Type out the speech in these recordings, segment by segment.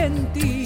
Argentina,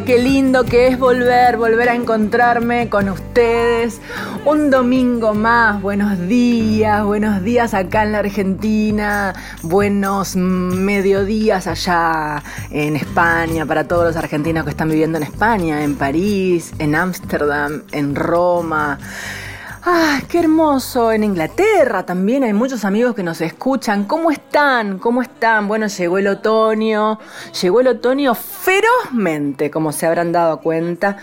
qué lindo que es volver, volver a encontrarme con ustedes. Un domingo más, buenos días, buenos días acá en la Argentina, buenos mediodías allá en España, para todos los argentinos que están viviendo en España, en París, en Ámsterdam, en Roma. ¡Ah, qué hermoso! En Inglaterra también hay muchos amigos que nos escuchan. ¿Cómo están? ¿Cómo están? Bueno, llegó el otoño. Llegó el otoño ferozmente, como se habrán dado cuenta.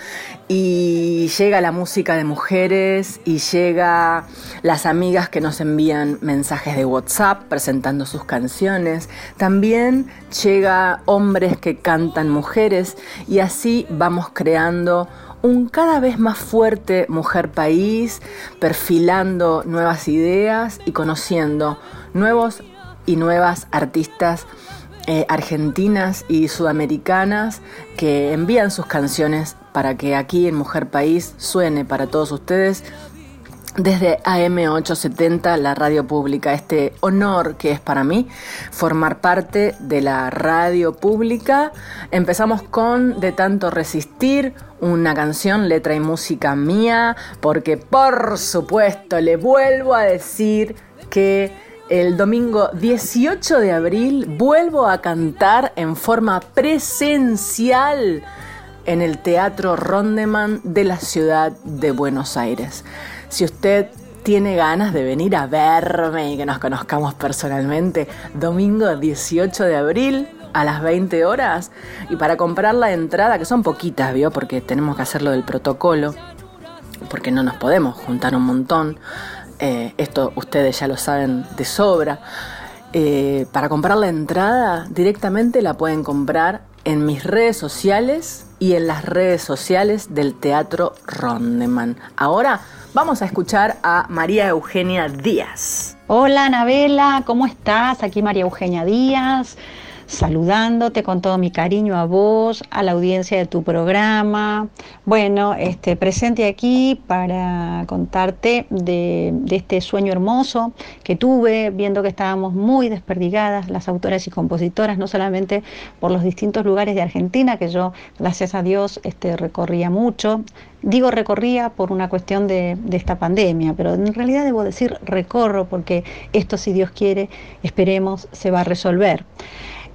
Y llega la música de mujeres y llega las amigas que nos envían mensajes de WhatsApp presentando sus canciones. También llega hombres que cantan mujeres y así vamos creando un cada vez más fuerte mujer país, perfilando nuevas ideas y conociendo nuevos y nuevas artistas eh, argentinas y sudamericanas que envían sus canciones para que aquí en Mujer País suene para todos ustedes desde AM870, la radio pública. Este honor que es para mí formar parte de la radio pública. Empezamos con De tanto resistir, una canción, letra y música mía, porque por supuesto le vuelvo a decir que el domingo 18 de abril vuelvo a cantar en forma presencial en el Teatro Rondeman de la ciudad de Buenos Aires. Si usted tiene ganas de venir a verme y que nos conozcamos personalmente, domingo 18 de abril a las 20 horas. Y para comprar la entrada, que son poquitas, ¿vio? Porque tenemos que hacerlo del protocolo, porque no nos podemos juntar un montón. Eh, esto ustedes ya lo saben de sobra. Eh, para comprar la entrada, directamente la pueden comprar en mis redes sociales y en las redes sociales del Teatro Rondeman. Ahora vamos a escuchar a María Eugenia Díaz. Hola Anabela, ¿cómo estás? Aquí María Eugenia Díaz saludándote con todo mi cariño a vos, a la audiencia de tu programa. Bueno, este, presente aquí para contarte de, este sueño hermoso que tuve, viendo que estábamos muy desperdigadas las autoras y compositoras, no solamente por los distintos lugares de Argentina, que yo, gracias a Dios, este, recorría mucho. Digo recorría por una cuestión de, de esta pandemia, pero en realidad debo decir recorro porque esto, si Dios quiere, esperemos, se va a resolver.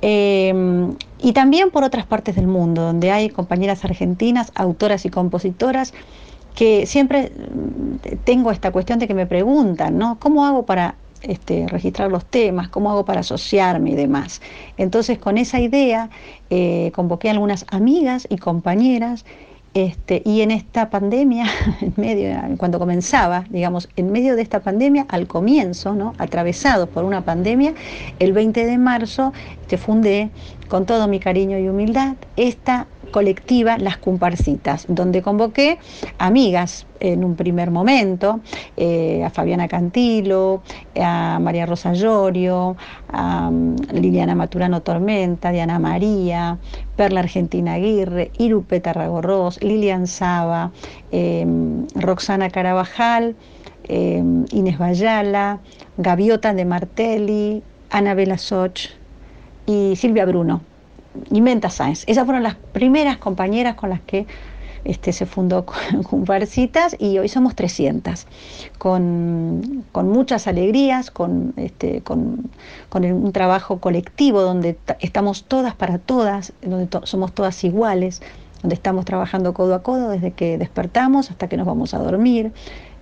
Em, y también por otras partes del mundo, donde hay compañeras argentinas, autoras y compositoras, que siempre mm, tengo esta cuestión de que me preguntan, ¿no? ¿Cómo hago para este, registrar los temas, cómo hago para asociarme y demás. Entonces, con esa idea, eh, convoqué a algunas amigas y compañeras este, y en esta pandemia, en medio, cuando comenzaba, digamos, en medio de esta pandemia, al comienzo, ¿no? atravesados por una pandemia, el 20 de marzo te fundé con todo mi cariño y humildad esta colectiva Las Comparcitas, donde convoqué amigas en un primer momento, eh, a Fabiana Cantilo, a María Rosa Llorio, a um, Liliana Maturano Tormenta, Diana María, Perla Argentina Aguirre, Irupe Tarragorros, Lilian Saba, em, Roxana Carabajal, em, Inés Bayala, Gaviota de Martelli, Anabela Soch y Silvia Bruno y Menta Sáenz. Esas fueron las primeras compañeras con las que este, se fundó Comparcitas y hoy somos 300, con, muchas alegrías, con, este, con, un trabajo colectivo donde estamos todas para todas, donde somos todas iguales, donde estamos trabajando codo a codo desde que despertamos hasta que nos vamos a dormir.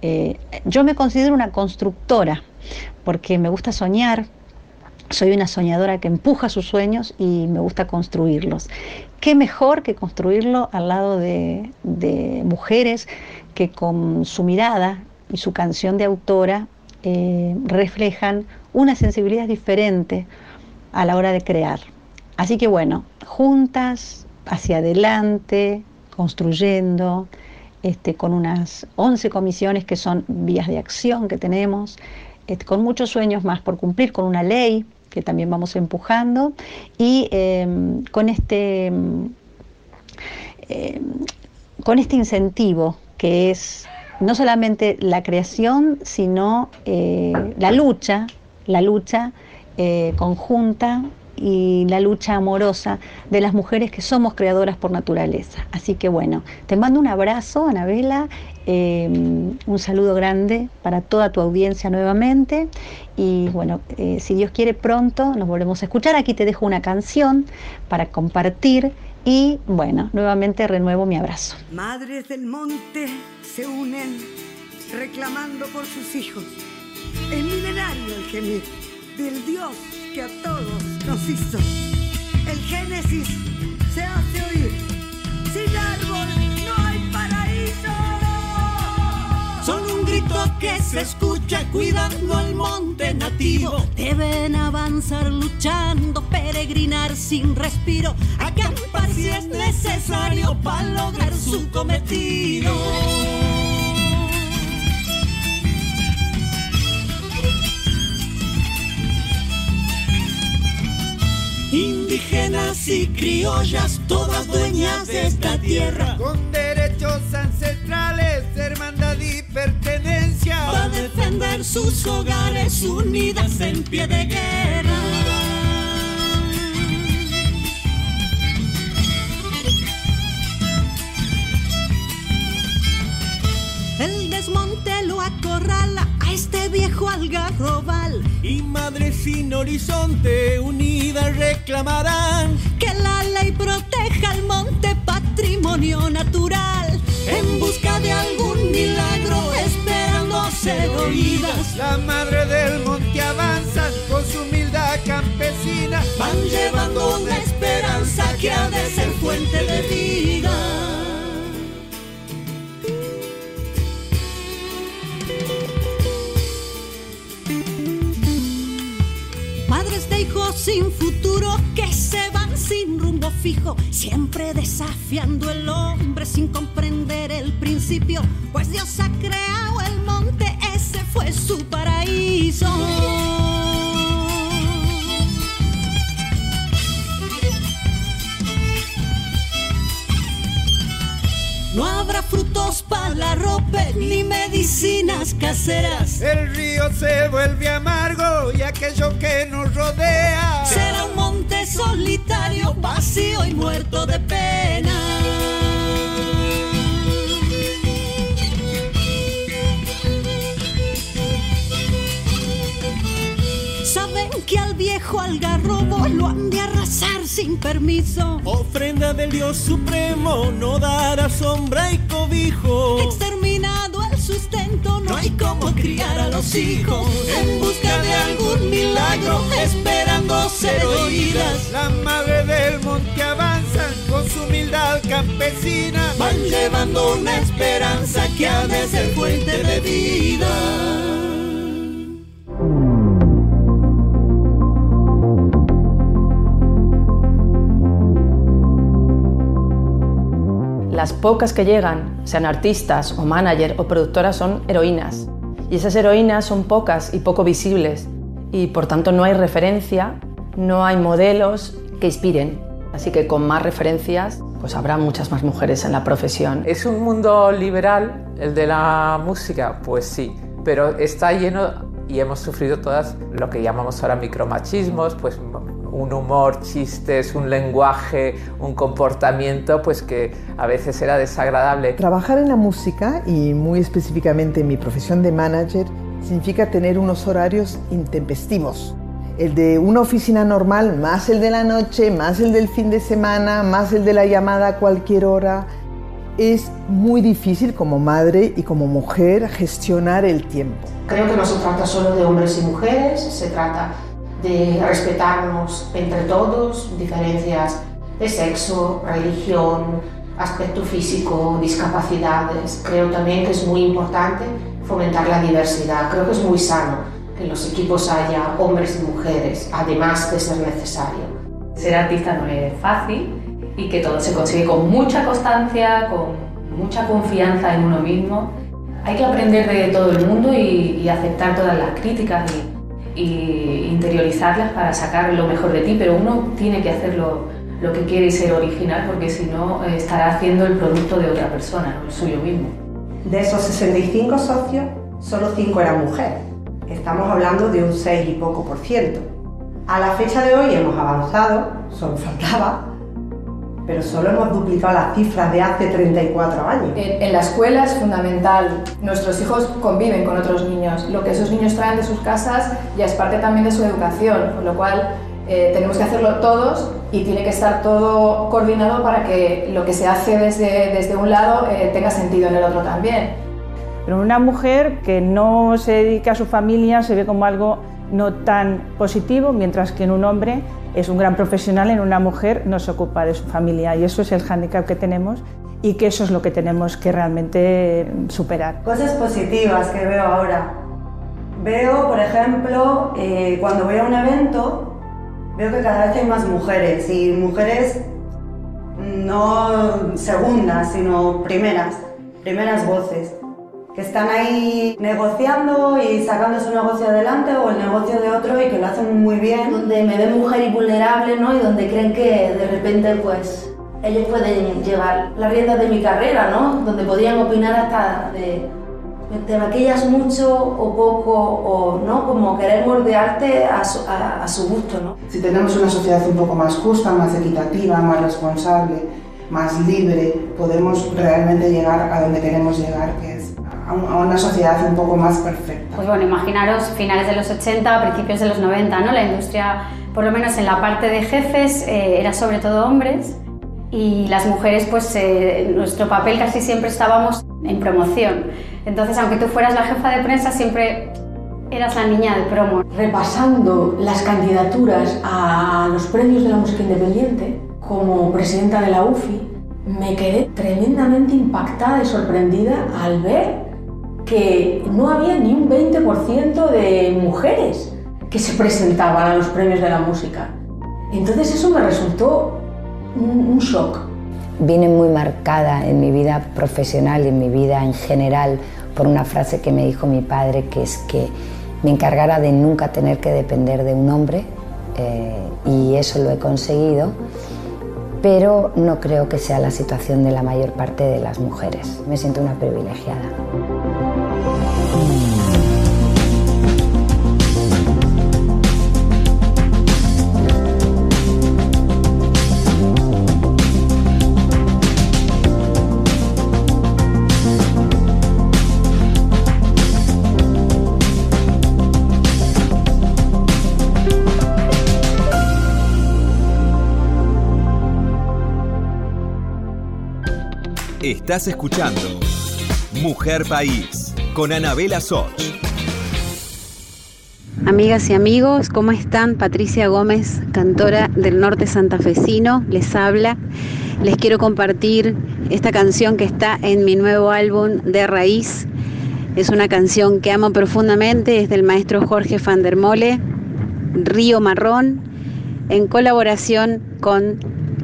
Eh, yo me considero una constructora porque me gusta soñar, soy una soñadora que empuja sus sueños y me gusta construirlos. ¿Qué mejor que construirlo al lado de, mujeres que con su mirada y su canción de autora eh, reflejan una sensibilidad diferente a la hora de crear? Así que bueno, juntas, hacia adelante, construyendo, este, con unas 11 comisiones que son vías de acción que tenemos, este, con muchos sueños más por cumplir, con una ley que también vamos empujando, y em, con, este, em, con este incentivo que es no solamente la creación, sino eh, la lucha, la lucha eh, conjunta y la lucha amorosa de las mujeres que somos creadoras por naturaleza. Así que bueno, te mando un abrazo, Anabela, em, un saludo grande para toda tu audiencia nuevamente y bueno, eh, si Dios quiere pronto nos volvemos a escuchar. Aquí te dejo una canción para compartir y bueno, nuevamente renuevo mi abrazo. Madres del monte se unen reclamando por sus hijos. Es milenario el gemir del Dios que a todos nos hizo. El Génesis se hace oír. Sin árbol no hay paraíso. Son un grito que se escucha cuidando el monte nativo. Deben avanzar luchando, peregrinar sin respiro. Acampar si es necesario para lograr su cometido. In y criollas, todas dueñas de esta tierra. Con derechos ancestrales, hermandad y pertenencia. Para defender sus hogares unidas en pie de guerra. El desmonte lo acorrala a este viejo algarrobal. Y madres sin horizonte unidas reclamarán que la ley proteja el monte patrimonio natural. En busca de algún milagro, esperando ser oídas. La madre del monte avanzan con su humildad campesina. Van llevando una esperanza que ha de ser fuente de vida. Hijos sin futuro que se van sin rumbo fijo, siempre desafiando el hombre sin comprender el principio, pues Dios ha creado el monte, ese fue su paraíso. No habrá frutos para la ropa ni medicinas caseras. El río se vuelve amargo y aquello que nos rodea Será un monte solitario, vacío y muerto de pena. Que al viejo algarrobo lo han de arrasar sin permiso. Ofrenda del Dios Supremo no dará sombra y cobijo. Exterminado el sustento, no No hay como criar a los hijos en busca de algún milagro, esperando ser oídas. La madre del monte avanzan con su humildad campesina. Van llevando una esperanza que ha de ser fuente de vida. Las pocas que llegan, sean artistas o manager o productoras, son heroínas. Y esas heroínas son pocas y poco visibles. Y por tanto no hay referencia, no hay modelos que inspiren. Así que con más referencias, pues habrá muchas más mujeres en la profesión. ¿Es un mundo liberal el de la música? Pues sí, pero está lleno y hemos sufrido todas lo que llamamos ahora micromachismos, pues un humor, chistes, un lenguaje, un comportamiento, pues que a veces era desagradable. Trabajar en la música y muy específicamente en mi profesión de manager significa tener unos horarios intempestivos. El de una oficina normal, más el de la noche, más el del fin de semana, más el de la llamada a cualquier hora. Es muy difícil como madre y como mujer gestionar el tiempo. Creo que no se trata solo de hombres y mujeres, se trata de respetarnos entre todos, diferencias de sexo, religión, aspecto físico, discapacidades. Creo también que es muy importante fomentar la diversidad. Creo que es muy sano que en los equipos haya hombres y mujeres, además de ser necesario. Ser artista no es fácil y que todo se consigue con mucha constancia, con mucha confianza en uno mismo. Hay que aprender de todo el mundo y, aceptar todas las críticas y interiorizarlas para sacar lo mejor de ti, pero uno tiene que hacer lo, lo que quiere y ser original porque si no eh, estará haciendo el producto de otra persona, no el suyo mismo. De esos 65 socios, solo 5 eran mujeres. Estamos hablando de un 6 y poco por ciento. A la fecha de hoy hemos avanzado, solo faltaba, pero solo hemos duplicado las cifras de hace 34 años. En, en, la escuela es fundamental. Nuestros hijos conviven con otros niños. Lo que esos niños traen de sus casas ya es parte también de su educación, con lo cual eh, tenemos que hacerlo todos y tiene que estar todo coordinado para que lo que se hace desde, desde un lado eh, tenga sentido en el otro también. Pero una mujer que no se dedica a su familia se ve como algo no tan positivo, mientras que en un hombre es un gran profesional, en una mujer no se ocupa de su familia y eso es el hándicap que tenemos y que eso es lo que tenemos que realmente superar. Cosas positivas que veo ahora. Veo, por ejemplo, eh, cuando voy a un evento, veo que cada vez hay más mujeres y mujeres no segundas, sino primeras, primeras voces. Que están ahí negociando y sacando su negocio adelante o el negocio de otro y que lo hacen muy bien. Donde me ven mujer y vulnerable, ¿no? Y donde creen que de repente, pues, ellos pueden llevar la rienda de mi carrera, ¿no? Donde podrían opinar hasta de te maquillas mucho o poco, o no, como querer moldearte a su, a, su gusto. ¿no? Si tenemos una sociedad un poco más justa, más equitativa, más responsable, más libre, podemos realmente llegar a donde queremos llegar, que es a una sociedad un poco más perfecta. Pues bueno, imaginaros finales de los 80, principios de los 90, ¿no? La industria, por lo menos en la parte de jefes, eh, era sobre todo hombres y las mujeres, pues eh, nuestro papel casi siempre estábamos en promoción. Entonces, aunque tú fueras la jefa de prensa, siempre eras la niña de promo. Repasando las candidaturas a los premios de la música independiente, como presidenta de la UFI, me quedé tremendamente impactada y sorprendida al ver que no había ni un 20% de mujeres que se presentaban a los premios de la música. Entonces eso me resultó un, un shock Vine muy marcada en mi vida profesional y en mi vida en general por una frase que me dijo mi padre, que es que me encargara de nunca tener que depender de un hombre, eh, y eso lo he conseguido, pero no creo que sea la situación de la mayor parte de las mujeres. Me siento una privilegiada. Estás escuchando Mujer País con Anabela Soch. Amigas y amigos, ¿cómo están? Patricia Gómez, cantora del norte santafesino, les habla. Les quiero compartir esta canción que está en mi nuevo álbum de raíz. Es una canción que amo profundamente, es del maestro Jorge van der Mole, Río Marrón, en colaboración con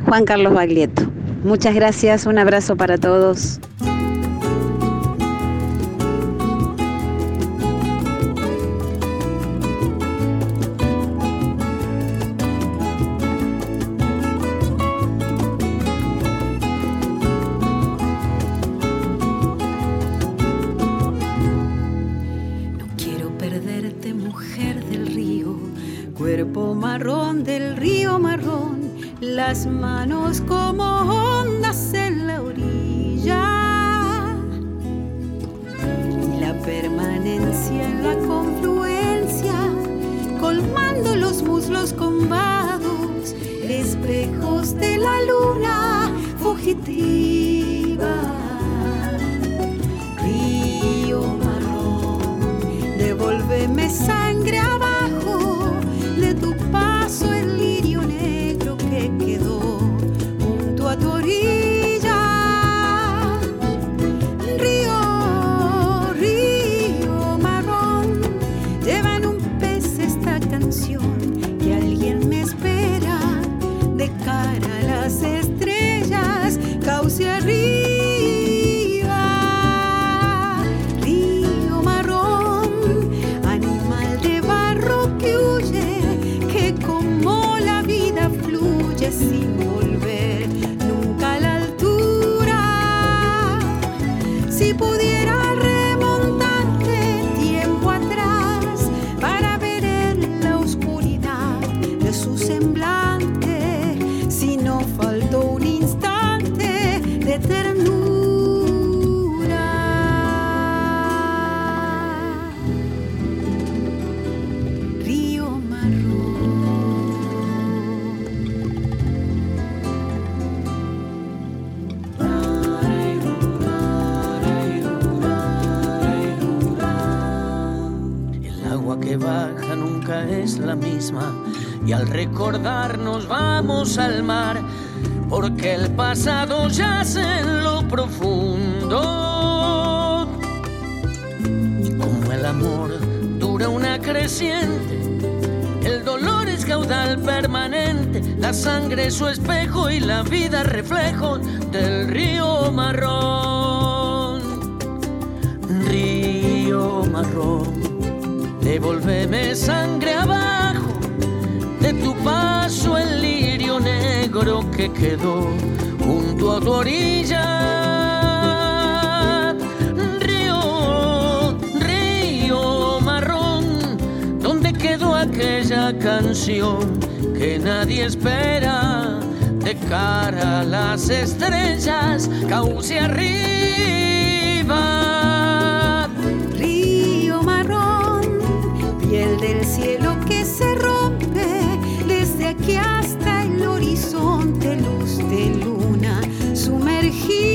Juan Carlos Baglietto. Muchas gracias, un abrazo para todos. Las manos como ondas en la orilla. La permanencia en la confluencia, colmando los muslos con vados, espejos de la luna fugitiva. Pudiera recordarnos vamos al mar porque el pasado yace en lo profundo. Y como el amor dura una creciente el dolor es caudal permanente la sangre es su espejo y la vida reflejo del río marrón. Río marrón, devolveme sangre abajo, que quedó junto a tu orilla. Río, río marrón, donde quedó aquella canción que nadie espera de cara a las estrellas, cauce arriba. Río marrón, piel del cielo He.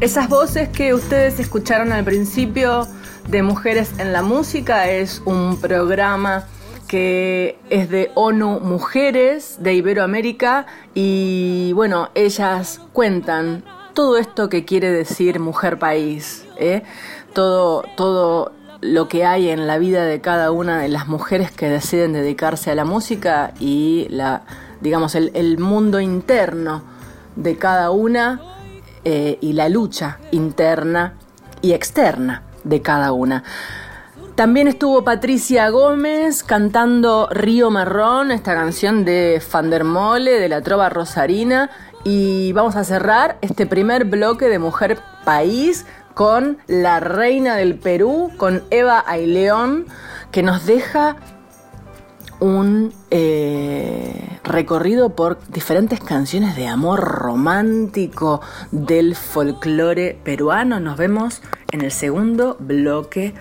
Esas voces que ustedes escucharon al principio de Mujeres en la Música es un programa que es de ONU Mujeres de Iberoamérica y bueno, ellas cuentan todo esto que quiere decir mujer país, ¿eh? todo, todo lo que hay en la vida de cada una de las mujeres que deciden dedicarse a la música y la, digamos, el, el mundo interno de cada una eh, y la lucha interna y externa de cada una. También estuvo Patricia Gómez cantando Río Marrón, esta canción de Fandermole, de la trova rosarina. Y vamos a cerrar este primer bloque de Mujer País con la reina del Perú, con Eva Aileón, que nos deja un eh, recorrido por diferentes canciones de amor romántico del folclore peruano. Nos vemos en el segundo bloque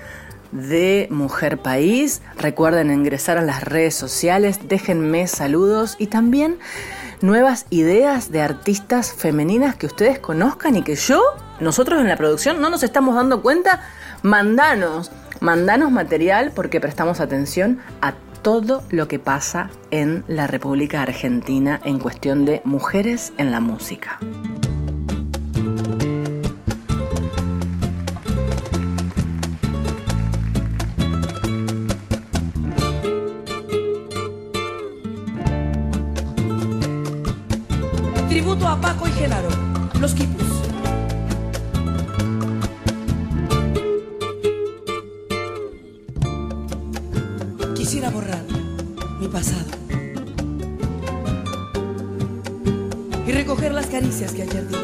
de Mujer País. Recuerden ingresar a las redes sociales, déjenme saludos y también nuevas ideas de artistas femeninas que ustedes conozcan y que yo, nosotros en la producción, no nos estamos dando cuenta. Mandanos, mandanos material porque prestamos atención a todo lo que pasa en la República Argentina en cuestión de mujeres en la música. Tributo a Paco y Genaro, los quipus. Pasado y recoger las caricias que ayer di.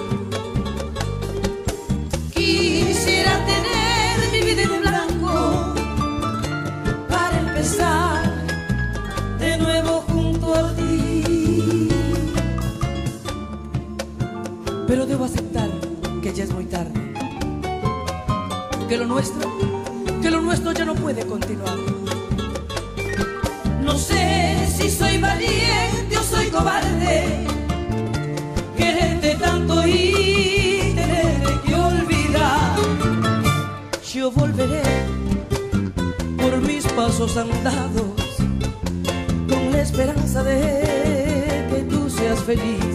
Quisiera tener mi vida en blanco para empezar de nuevo junto a ti. Pero debo aceptar que ya es muy tarde. Que lo nuestro, que lo nuestro ya no puede continuar. Valiente soy cobarde. Quererte tanto y tener que olvidar. Yo volveré por mis pasos andados con la esperanza de que tú seas feliz.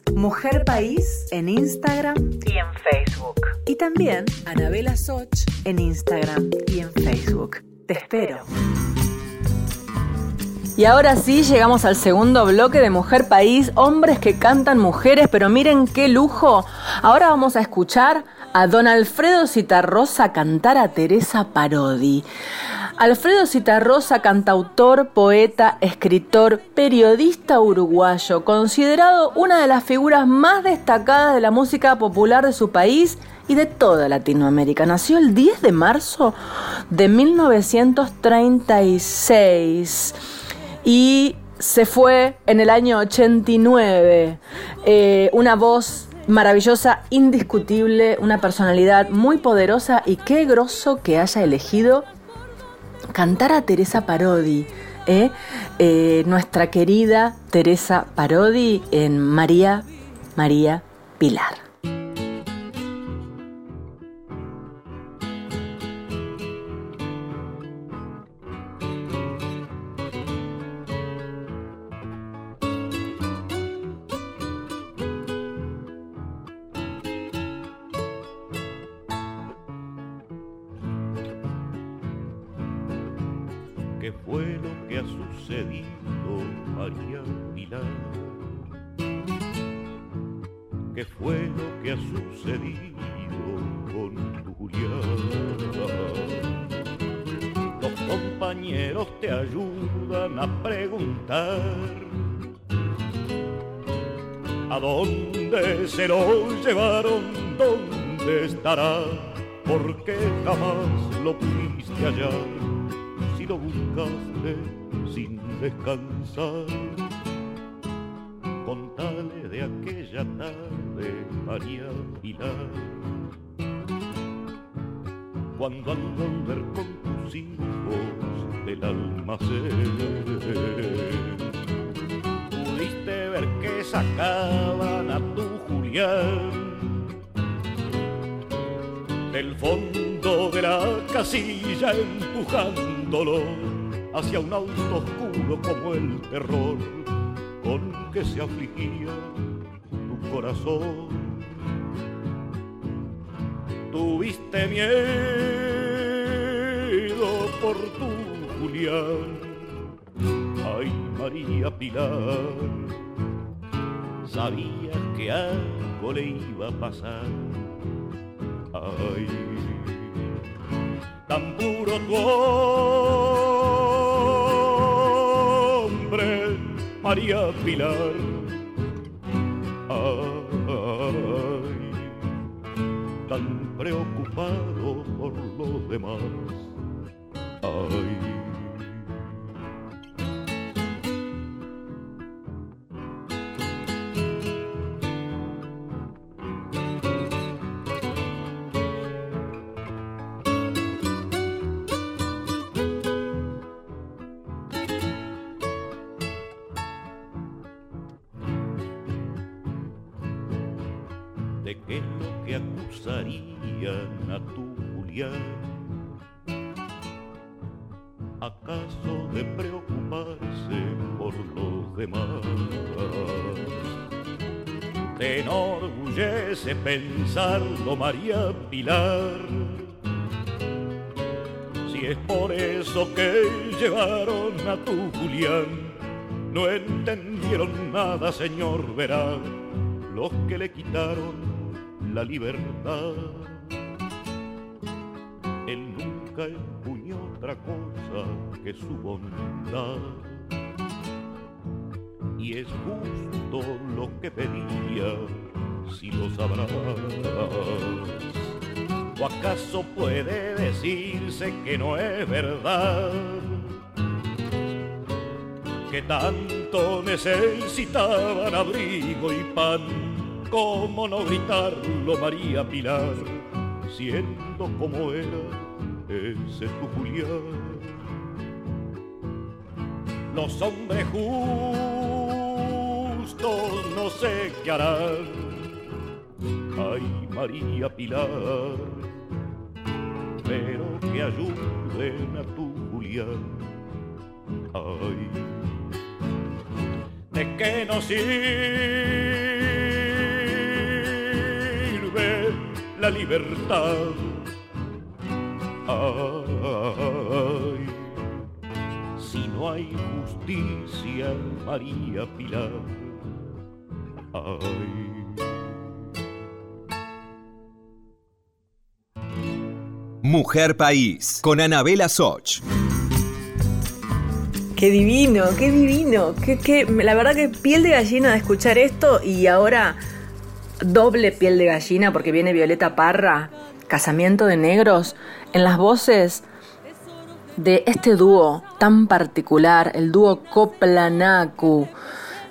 Mujer País en Instagram y en Facebook. Y también Anabela Soch en Instagram y en Facebook. Te espero. Y ahora sí, llegamos al segundo bloque de Mujer País, hombres que cantan mujeres, pero miren qué lujo. Ahora vamos a escuchar a don Alfredo Citarrosa cantar a Teresa Parodi. Alfredo Citarrosa, cantautor, poeta, escritor, periodista uruguayo, considerado una de las figuras más destacadas de la música popular de su país y de toda Latinoamérica. Nació el 10 de marzo de 1936 y se fue en el año 89. Eh, una voz maravillosa, indiscutible, una personalidad muy poderosa y qué groso que haya elegido cantar a Teresa Parodi. ¿eh? Eh, nuestra querida Teresa Parodi en María, María Pilar. Descansar. Contale de aquella tarde, María Pilar, cuando al volver con tus hijos del almacén, pudiste ver que sacaban a tu Julián. Del fondo de la casilla empujándolo hacia un auto oscuro como el terror con que se afligía tu corazón. Tuviste miedo por tu Julián, ay María Pilar, sabías que algo le iba a pasar ay, tan puro tu María Pilar. Ay, tan preocupado por los demás. Ay. Enorgullece pensarlo, María Pilar. Si es por eso que llevaron a tu Julián, no entendieron nada, señor, verá, los que le quitaron la libertad. Él nunca empuñó otra cosa que su bondad. Y es justo lo que pedía, si lo sabrás. ¿O acaso puede decirse que no es verdad? Que tanto necesitaban abrigo y pan ¿Cómo no gritarlo, María Pilar? Siendo como era ese tu Julián. Los hombres justos no sé qué harán. Ay, María Pilar, pero que ayuden a tu Julián. Ay, ¿de qué nos sirve la libertad? Ay, si no hay justicia, María Pilar. Ay. Mujer País, con Anabela Soch. Qué divino, qué divino. Qué, qué- la verdad que piel de gallina de escuchar esto y ahora doble piel de gallina porque viene Violeta Parra, Casamiento de Negros, en las voces de este dúo tan particular, el dúo Coplanacu.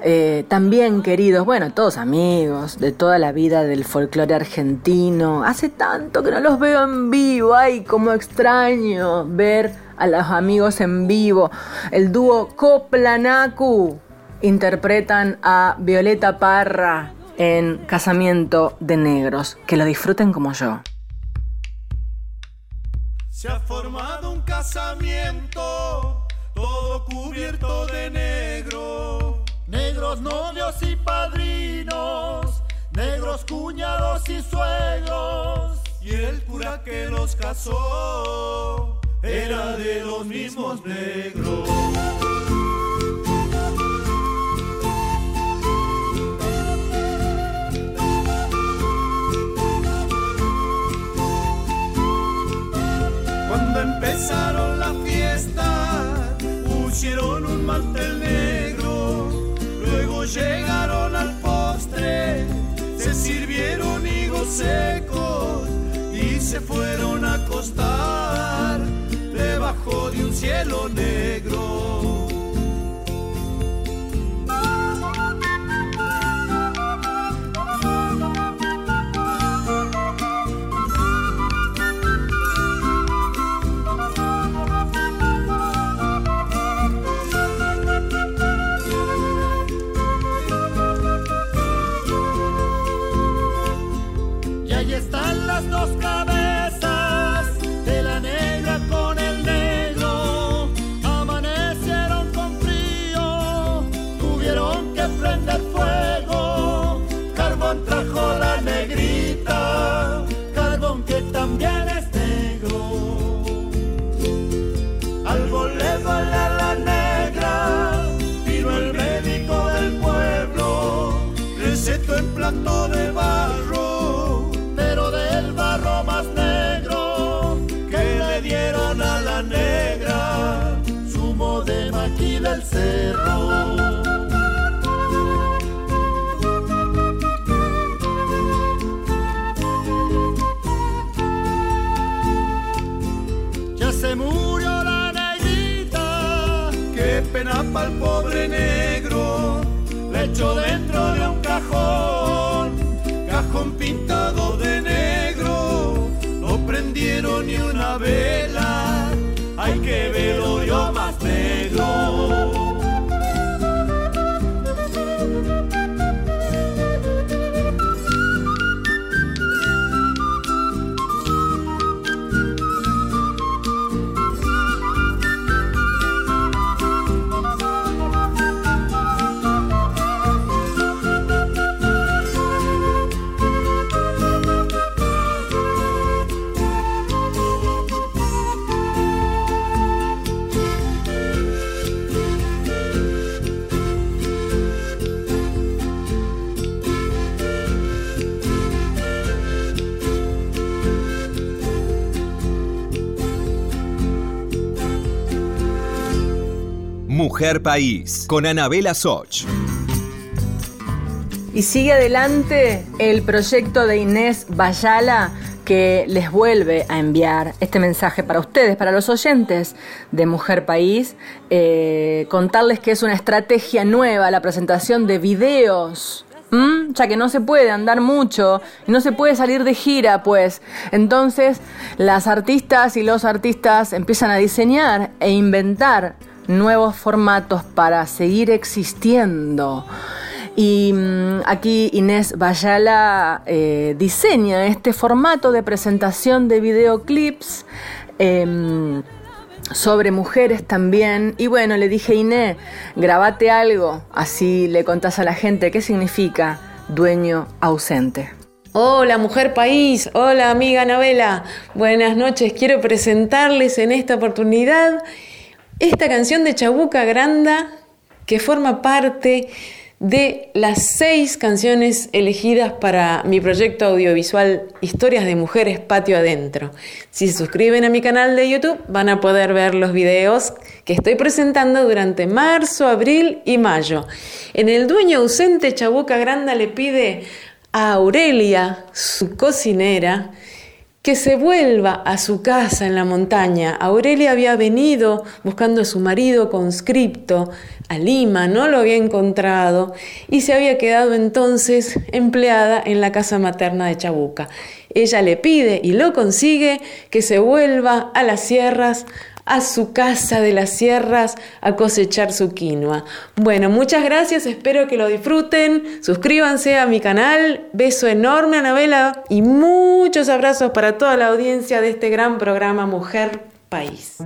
Eh, también queridos, bueno, todos amigos de toda la vida del folclore argentino. Hace tanto que no los veo en vivo, ay, como extraño ver a los amigos en vivo. El dúo Coplanacu interpretan a Violeta Parra en Casamiento de Negros. Que lo disfruten como yo. Se ha formado un casamiento, todo cubierto de negro. Negros novios y padrinos, negros cuñados y suegros. Y el cura que los casó era de los mismos negros. Cuando empezaron la fiesta, pusieron un mantel negro, llegaron al postre, se sirvieron higos secos y se fueron a acostar debajo de un cielo negro. La Mujer País, con Anabela Soch. Y sigue adelante el proyecto de Inés Bayala que les vuelve a enviar este mensaje para ustedes, para los oyentes de Mujer País, eh, contarles que es una estrategia nueva la presentación de videos ya que no se puede andar mucho no se puede salir de gira, pues. Entonces, las artistas y los artistas empiezan a diseñar e inventar nuevos formatos para seguir existiendo. Y mm, aquí Inés Bayala eh, diseña este formato de presentación de videoclips. em, sobre mujeres también. Y bueno, le dije, Inés, grabate algo, así le contás a la gente qué significa dueño ausente. Hola Mujer País, hola amiga Anabela, buenas noches. Quiero presentarles en esta oportunidad esta canción de Chabuca Granda que forma parte de las seis canciones elegidas para mi proyecto audiovisual Historias de Mujeres Patio Adentro. Si se suscriben a mi canal de YouTube van a poder ver los videos que estoy presentando durante marzo, abril y mayo. En el dueño ausente Chabuca Granda le pide a Aurelia, su cocinera, que se vuelva a su casa en la montaña. Aurelia había venido buscando a su marido conscripto a Lima, no lo había encontrado y se había quedado entonces empleada en la casa materna de Chabuca. Ella le pide y lo consigue que se vuelva a las sierras a su casa de las sierras a cosechar su quinoa. Bueno, muchas gracias, espero que lo disfruten, suscríbanse a mi canal, beso enorme Anabela y muchos abrazos para toda la audiencia de este gran programa Mujer País.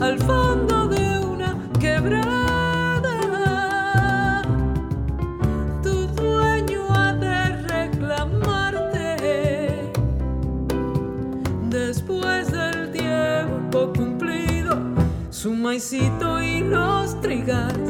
Al fondo de una quebrada. Tu dueño ha de reclamarte después del tiempo cumplido su maicito y los trigas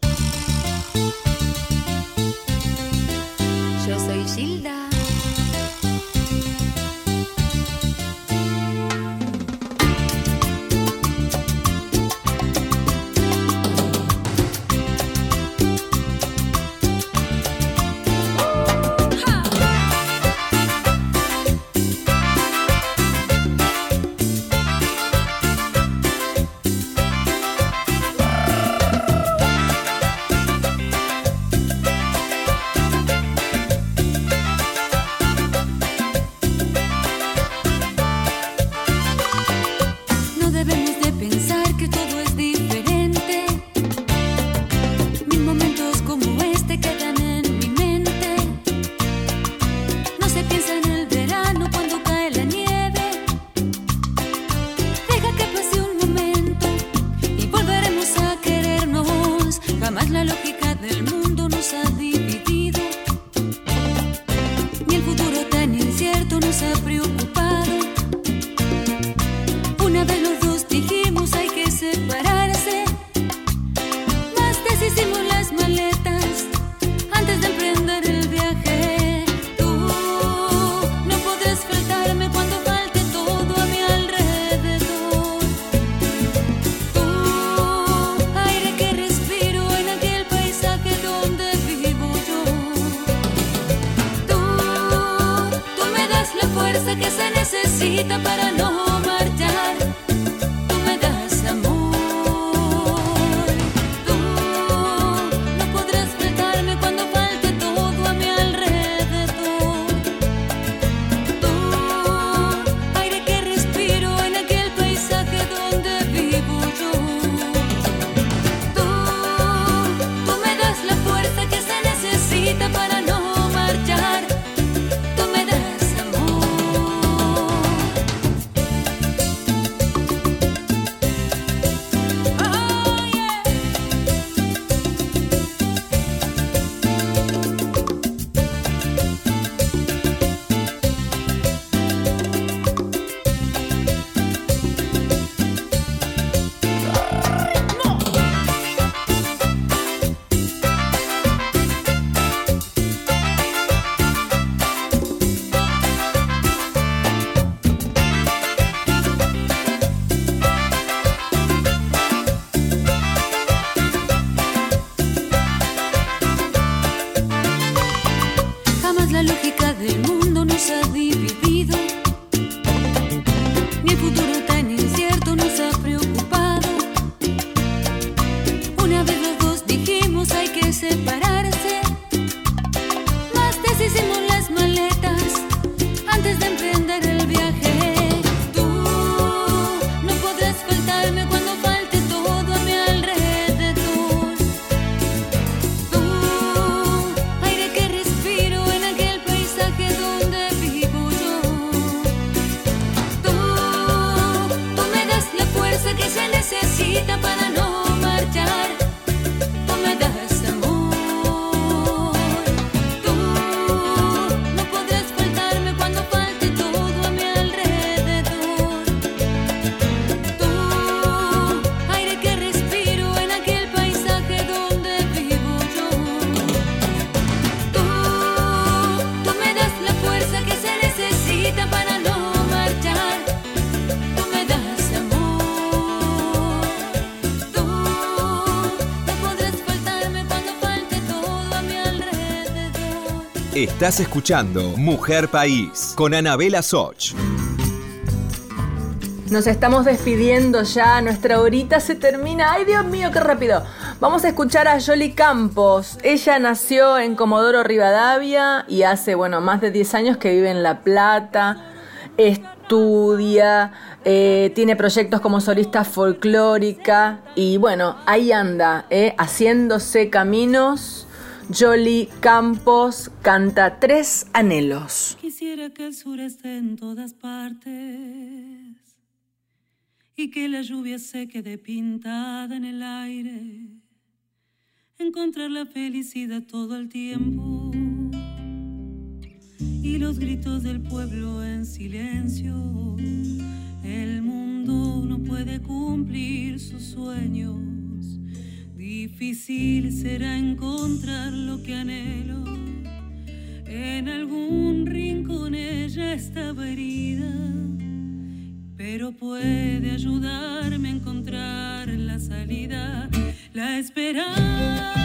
Estás escuchando Mujer País con Anabela Soch. Nos estamos despidiendo ya, nuestra horita se termina. ¡Ay, Dios mío, qué rápido! Vamos a escuchar a Yoli Campos. Ella nació en Comodoro Rivadavia y hace, bueno, más de 10 años que vive en La Plata. Estudia, eh, tiene proyectos como solista folclórica y bueno, ahí anda, eh, haciéndose caminos. Jolly Campos canta Tres Anhelos. Quisiera que el sur esté en todas partes y que la lluvia se quede pintada en el aire. Encontrar la felicidad todo el tiempo y los gritos del pueblo en silencio. El mundo no puede cumplir sus sueños. Difícil será encontrar lo que anhelo. En algún rincón ella estaba herida, pero puede ayudarme a encontrar la salida, la esperanza.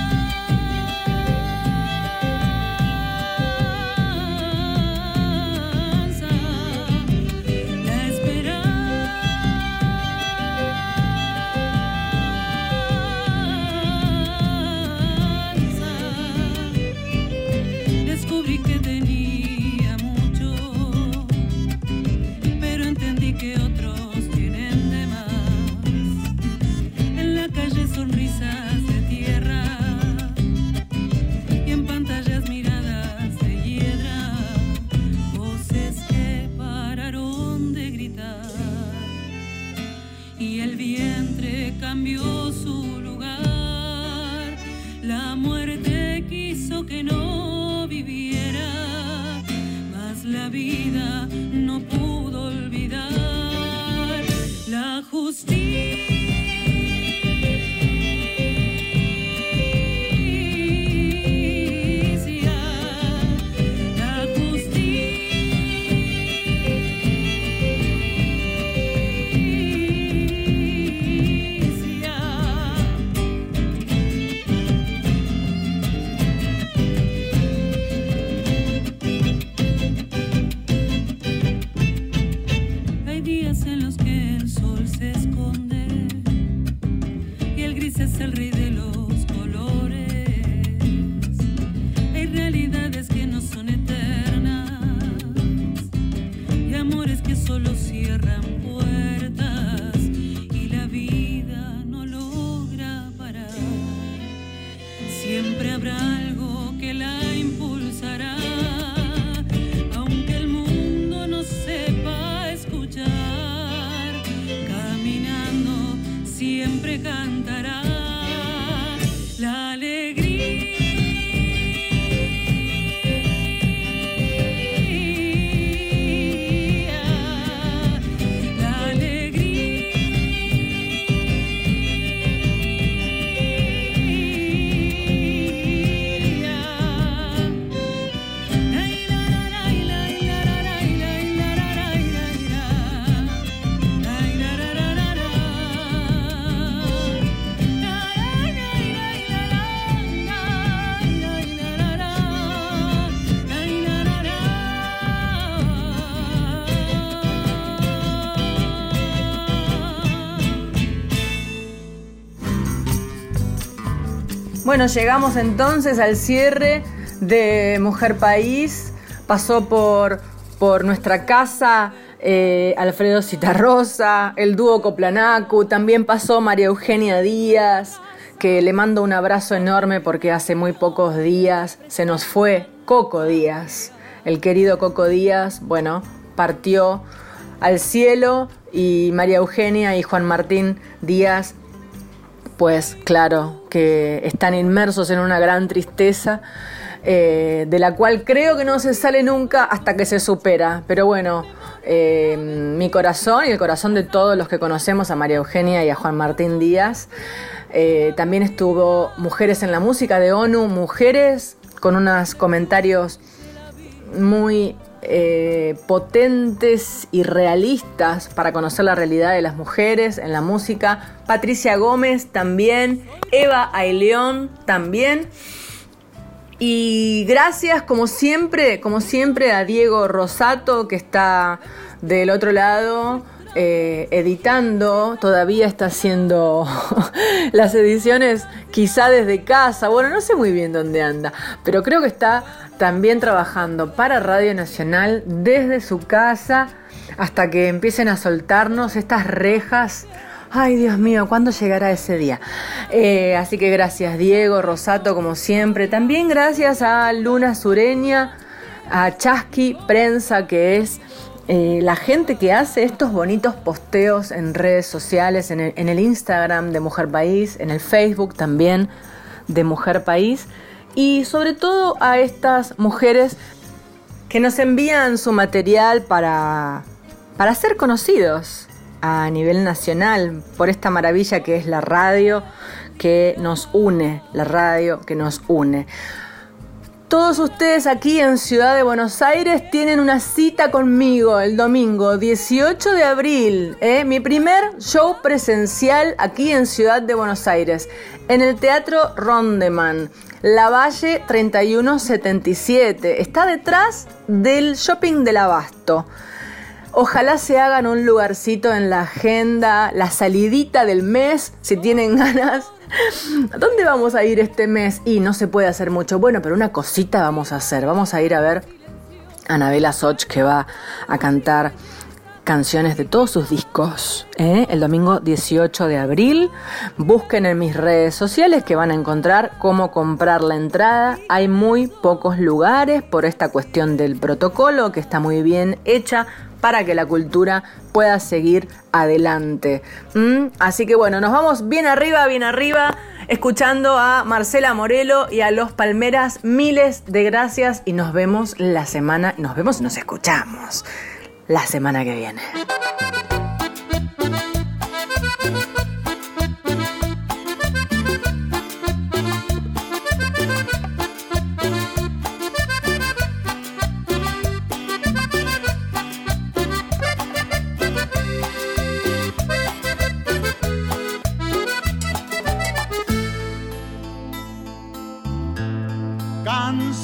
Cambió su lugar. La muerte quiso que no viviera, mas la vida no pudo olvidar la justicia. Siempre Bueno, llegamos entonces al cierre de Mujer País. Pasó por, por nuestra casa eh, Alfredo Citarrosa, el dúo Coplanacu, también pasó María Eugenia Díaz, que le mando un abrazo enorme porque hace muy pocos días se nos fue Coco Díaz. El querido Coco Díaz, bueno, partió al cielo y María Eugenia y Juan Martín Díaz pues claro, que están inmersos en una gran tristeza, eh, de la cual creo que no se sale nunca hasta que se supera. Pero bueno, eh, mi corazón y el corazón de todos los que conocemos a María Eugenia y a Juan Martín Díaz. eh, también estuvo Mujeres en la Música de ONU, Mujeres, con unos comentarios muy eh, potentes y realistas para conocer la realidad de las mujeres en la música. Patricia Gómez también, Eva Aileón también. Y gracias, como siempre, como siempre, a Diego Rosato, que está del otro lado. Eh, editando, todavía está haciendo las ediciones quizá desde casa, bueno, no sé muy bien dónde anda, pero creo que está también trabajando para Radio Nacional desde su casa hasta que empiecen a soltarnos estas rejas. Ay, Dios mío, ¿cuándo llegará ese día? Eh, así que gracias, Diego, Rosato, como siempre. También gracias a Luna Sureña, a Chasqui Prensa, que es eh, la gente que hace estos bonitos posteos en redes sociales, en el, en el Instagram de Mujer País, en el Facebook también de Mujer País. Y sobre todo a estas mujeres que nos envían su material para, para ser conocidos a nivel nacional por esta maravilla que es la radio que nos une, la radio que nos une. Todos ustedes aquí en Ciudad de Buenos Aires tienen una cita conmigo el domingo 18 de abril, ¿eh? mi primer show presencial aquí en Ciudad de Buenos Aires, en el Teatro Rondeman, La Valle 3177. Está detrás del Shopping del Abasto. Ojalá se hagan un lugarcito en la agenda, la salidita del mes, si tienen ganas. ¿A dónde vamos a ir este mes? Y no se puede hacer mucho. Bueno, pero una cosita vamos a hacer. Vamos a ir a ver a Anabela Soch que va a cantar canciones de todos sus discos ¿eh? el domingo 18 de abril. Busquen en mis redes sociales que van a encontrar cómo comprar la entrada. Hay muy pocos lugares por esta cuestión del protocolo que está muy bien hecha para que la cultura pueda seguir adelante. ¿Mm? Así que bueno, nos vamos bien arriba, bien arriba, escuchando a Marcela Morelo y a Los Palmeras. Miles de gracias y nos vemos la semana, nos vemos y nos escuchamos la semana que viene.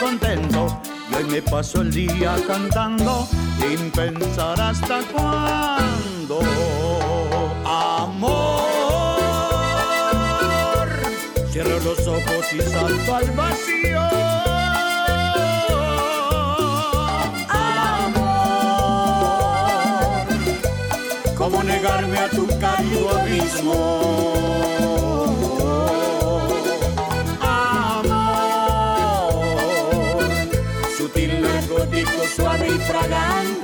contento. Y hoy me paso el día cantando sin pensar hasta cuándo. Amor, cierro los ojos y salto al vacío. Amor, ¿cómo negarme a tu cálido abismo? e fragante.